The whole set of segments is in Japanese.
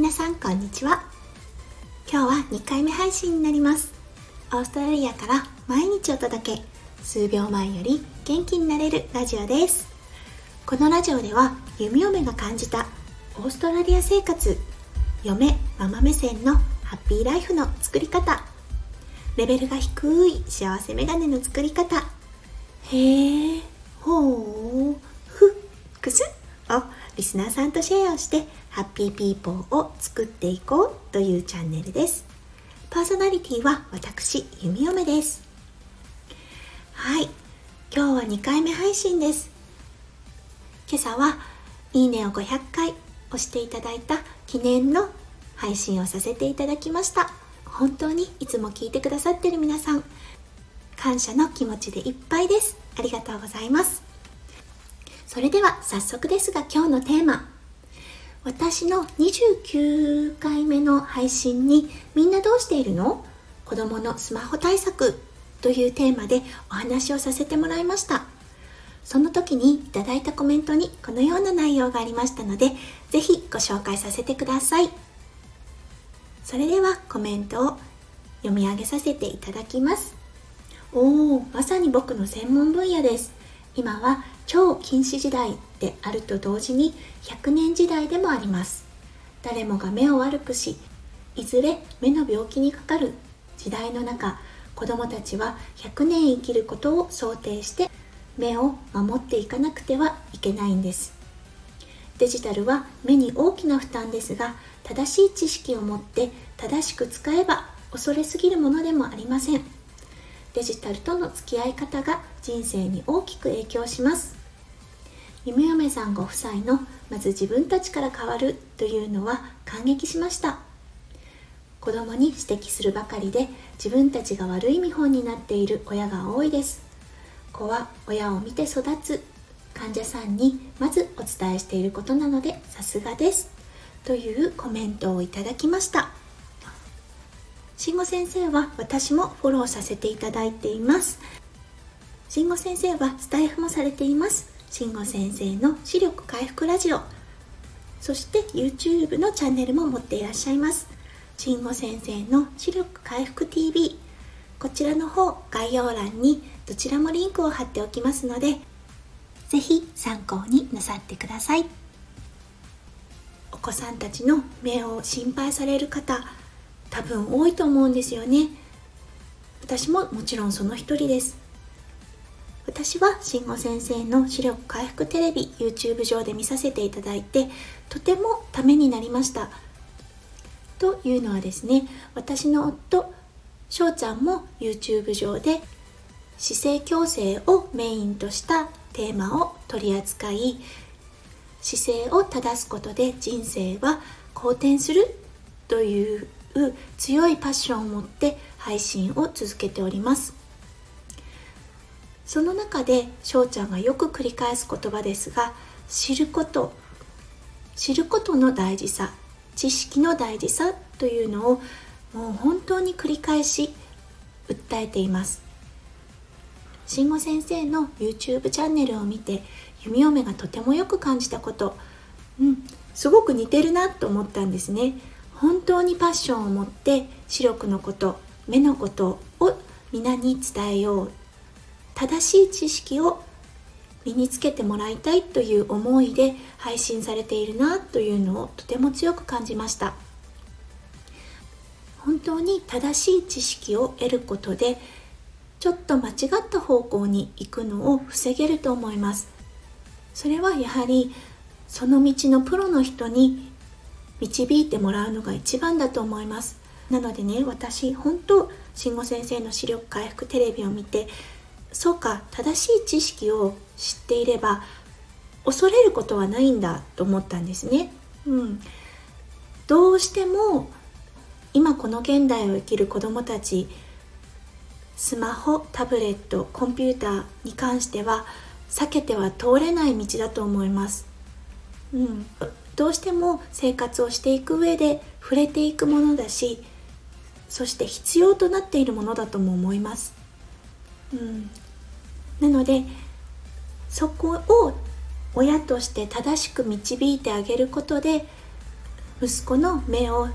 皆さんこんにちは。今日は2回目配信になります。オーストラリアから毎日お届け数秒前より元気になれるラジオです。このラジオでは弓嫁が感じたオーストラリア生活嫁ママ目線のハッピーライフの作り方。レベルが低い幸せメガネの作り方。へえほうリスナーさんとシェアをしてハッピーピーポーを作っていこうというチャンネルです。パーソナリティは私弓嫁です。はい。今日は2回目配信です。今朝はいいねを500回押していただいた記念の配信をさせていただきました。本当にいつも聞いてくださってる皆さん感謝の気持ちでいっぱいです。ありがとうございます。それでは早速ですが今日のテーマ。私の29回目の配信にみんなどうしているの？子供のスマホ対策というテーマでお話をさせてもらいました。その時にいただいたコメントにこのような内容がありましたのでぜひご紹介させてください。それではコメントを読み上げさせていただきます。おおまさに僕の専門分野です。今は超禁止時代であると同時に100年時代でもあります。誰もが目を悪くしいずれ目の病気にかかる時代の中子どもたちは100年生きることを想定して目を守っていかなくてはいけないんです。デジタルは目に大きな負担ですが正しい知識を持って正しく使えば恐れすぎるものでもありません。デジタルとの付き合い方が人生に大きく影響します。夢嫁さんご夫妻のまず自分たちから変わるというのは感激しました。子供に指摘するばかりで自分たちが悪い見本になっている親が多いです。子は親を見て育つ。患者さんにまずお伝えしていることなのでさすがです。というコメントをいただきました。慎吾先生は私もフォローさせていただいています。慎吾先生はスタイフもされています。慎吾先生の視力回復ラジオ。そして YouTube のチャンネルも持っていらっしゃいます。慎吾先生の視力回復 TV こちらの方概要欄にどちらもリンクを貼っておきますのでぜひ参考になさってください。お子さんたちの目を心配される方多分多いと思うんですよね。私ももちろんその一人です。私は慎吾先生の視力回復テレビ YouTube 上で見させていただいてとてもためになりました。というのはですね私の夫翔ちゃんも YouTube 上で姿勢矯正をメインとしたテーマを取り扱い姿勢を正すことで人生は好転するという強いパッションを持って配信を続けております。その中で翔ちゃんがよく繰り返す言葉ですが知ること。知ることの大事さ。知識の大事さというのをもう本当に繰り返し訴えています。慎吾先生の YouTube チャンネルを見て弓嫁がとてもよく感じたこと。うんすごく似てるなと思ったんですね。本当にパッションを持って視力のこと目のことを皆に伝えよう。正しい知識を身につけてもらいたいという思いで配信されているなというのをとても強く感じました。本当に正しい知識を得ることでちょっと間違った方向に行くのを防げると思います。それはやはりその道のプロの人に導いてもらうのが一番だと思います。なのでね私本当慎吾先生の視力回復テレビを見てそうか正しい知識を知っていれば恐れることはないんだと思ったんですね。うん、どうしても今この現代を生きる子どもたちスマホタブレットコンピューターに関しては避けては通れない道だと思います。うん、どうしても生活をしていく上で触れていくものだしそして必要となっているものだとも思います。うん、なのでそこを親として正しく導いてあげることで息子の目を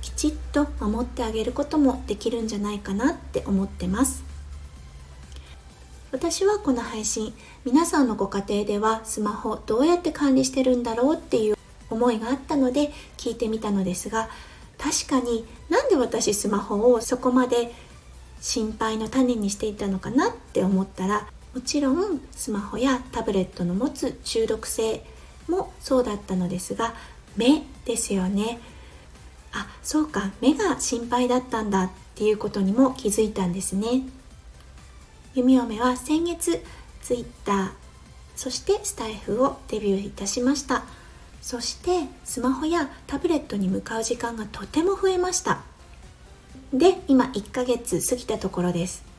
きちっと守ってあげることもできるんじゃないかなって思ってます。私はこの配信皆さんのご家庭ではスマホどうやって管理してるんだろうっていう思いがあったので聞いてみたのですが確かになんで私スマホをそこまで心配の種にしていたのかなって思ったらもちろんスマホやタブレットの持つ中毒性もそうだったのですが目ですよね。あそうか。目が心配だったんだっていうことにも気づいたんですね。弓嫁は先月 Twitter そしてスタイフをデビューいたしました。そしてスマホやタブレットに向かう時間がとても増えました。で今1ヶ月過ぎたところです。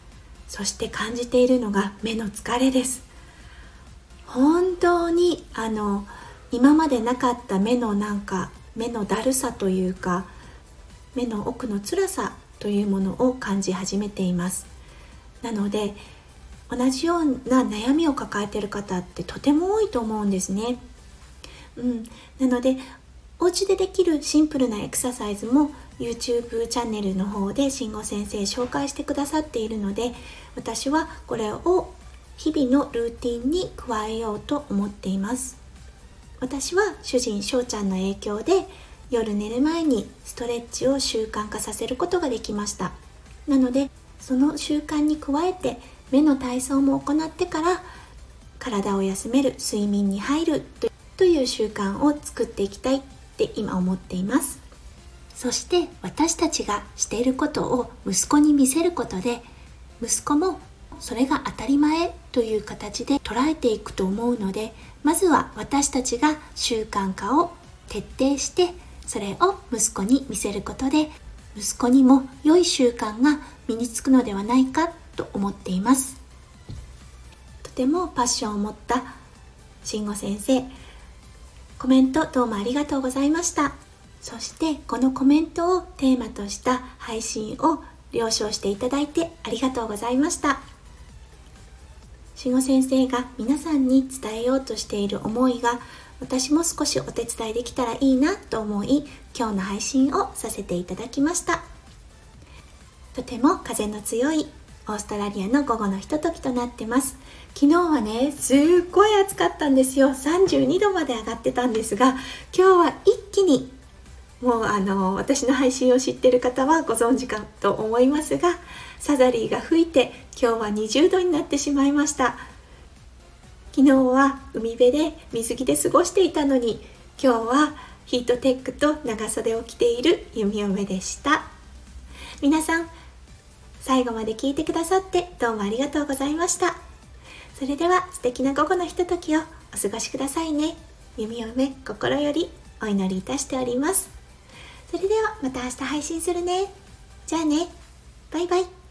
そして感じているのが目の疲れです。本当にあの今までなかった目のなんか目のだるさというか目の奥の辛さというものを感じ始めています。なので同じような悩みを抱えている方ってとても多いと思うんですね。うん、なのでお家でできるシンプルなエクササイズも YouTube チャンネルの方で慎吾先生紹介してくださっているので私はこれを日々のルーティンに加えようと思っています。私は主人翔ちゃんの影響で夜寝る前にストレッチを習慣化させることができました。なのでその習慣に加えて目の体操も行ってから体を休める睡眠に入るという習慣を作っていきたいって今思っています。そして私たちがしていることを息子に見せることで息子もそれが当たり前という形で捉えていくと思うのでまずは私たちが習慣化を徹底してそれを息子に見せることで息子にも良い習慣が身につくのではないかと思っています。とてもパッションを持った慎吾先生。コメントどうもありがとうございました。そしてこのコメントをテーマとした配信を了承していただいてありがとうございました。慎吾先生が皆さんに伝えようとしている思いが私も少しお手伝いできたらいいなと思い今日の配信をさせていただきました。とても風の強いオーストラリアの午後のひとときとなってます。昨日はねすっごい暑かったんですよ。32度まで上がってたんですが今日は一気にもうあの私の配信を知ってる方はご存知かと思いますがサザリーが吹いて今日は20度になってしまいました。昨日は海辺で水着で過ごしていたのに今日はヒートテックと長袖を着ている弓嫁でした。皆さん最後まで聞いてくださってどうもありがとうございましたそれでは素敵な午後のひとときをお過ごしくださいね。弓嫁心よりお祈りいたしております。それではまた明日配信するね。じゃあね。バイバイ。